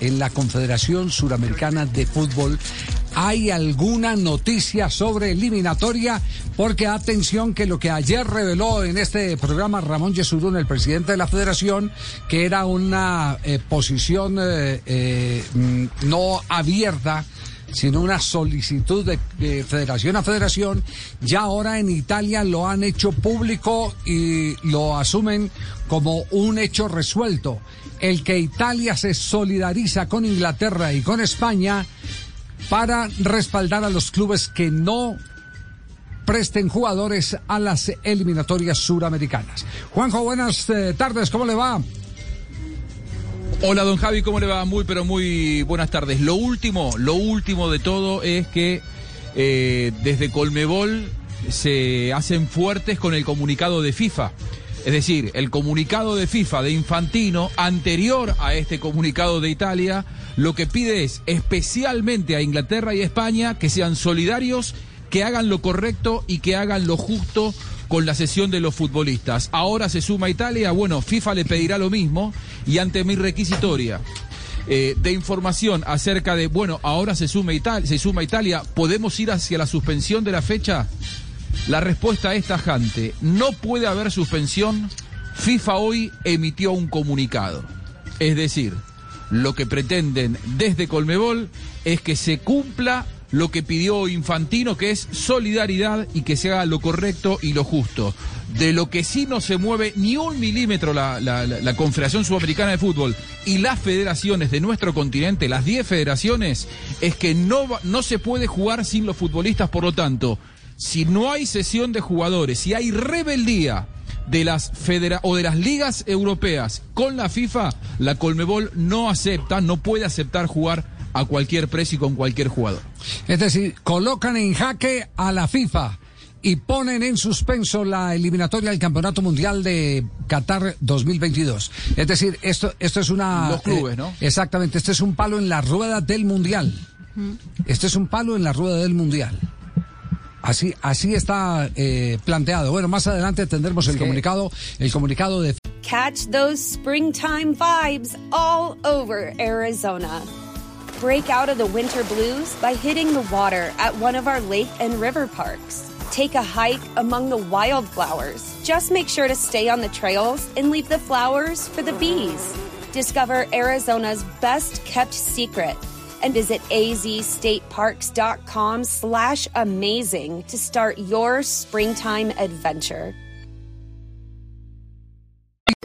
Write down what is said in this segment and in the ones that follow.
En la Confederación Suramericana de Fútbol, ¿hay alguna noticia sobre eliminatoria? Porque atención que lo que ayer reveló en este programa Ramón Yesurún, el presidente de la federación, que era una eh, posición eh, eh, mm, no abierta, sino una solicitud de, de, federación a federación, ya ahora en Italia lo han hecho público y lo asumen como un hecho resuelto. El que Italia se solidariza con Inglaterra y con España para respaldar a los clubes que no presten jugadores a las eliminatorias suramericanas. Juanjo, buenas eh, tardes, ¿cómo le va? Hola don Javi, ¿cómo le va? Muy pero muy buenas tardes. Lo último, lo último de todo es que eh, desde Colmebol se hacen fuertes con el comunicado de FIFA. Es decir, el comunicado de FIFA de Infantino, anterior a este comunicado de Italia, lo que pide es especialmente a Inglaterra y España que sean solidarios, que hagan lo correcto y que hagan lo justo con la sesión de los futbolistas. Ahora se suma Italia, bueno, FIFA le pedirá lo mismo y ante mi requisitoria eh, de información acerca de, bueno, ahora se suma, Italia, se suma Italia, ¿podemos ir hacia la suspensión de la fecha? La respuesta es tajante. No puede haber suspensión. FIFA hoy emitió un comunicado. Es decir, lo que pretenden desde Colmebol es que se cumpla lo que pidió Infantino, que es solidaridad y que se haga lo correcto y lo justo. De lo que sí no se mueve ni un milímetro la, la, la, Confederación Sudamericana de Fútbol y las federaciones de nuestro continente, las 10 federaciones, es que no, no se puede jugar sin los futbolistas, por lo tanto, si no hay sesión de jugadores, si hay rebeldía de las federa o de las ligas europeas con la FIFA, la Colmebol no acepta, no puede aceptar jugar a cualquier precio y con cualquier jugador. Es decir, colocan en jaque a la FIFA y ponen en suspenso la eliminatoria del Campeonato Mundial de Qatar 2022. Es decir, esto, esto es una... Los clubes, eh, ¿no? Exactamente, este es un palo en la rueda del Mundial. Este es un palo en la rueda del Mundial. Así, así está eh, planteado. Bueno, más adelante tendremos el comunicado, el comunicado de. Catch those springtime vibes all over Arizona. Break out of the winter blues by hitting the water at one of our lake and river parks. Take a hike among the wildflowers. Just make sure to stay on the trails and leave the flowers for the bees. Discover Arizona's best kept secret and visit azstateparks.com slash amazing to start your springtime adventure.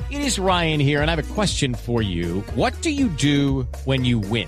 It is Ryan here, and I have a question for you. What do you do when you win?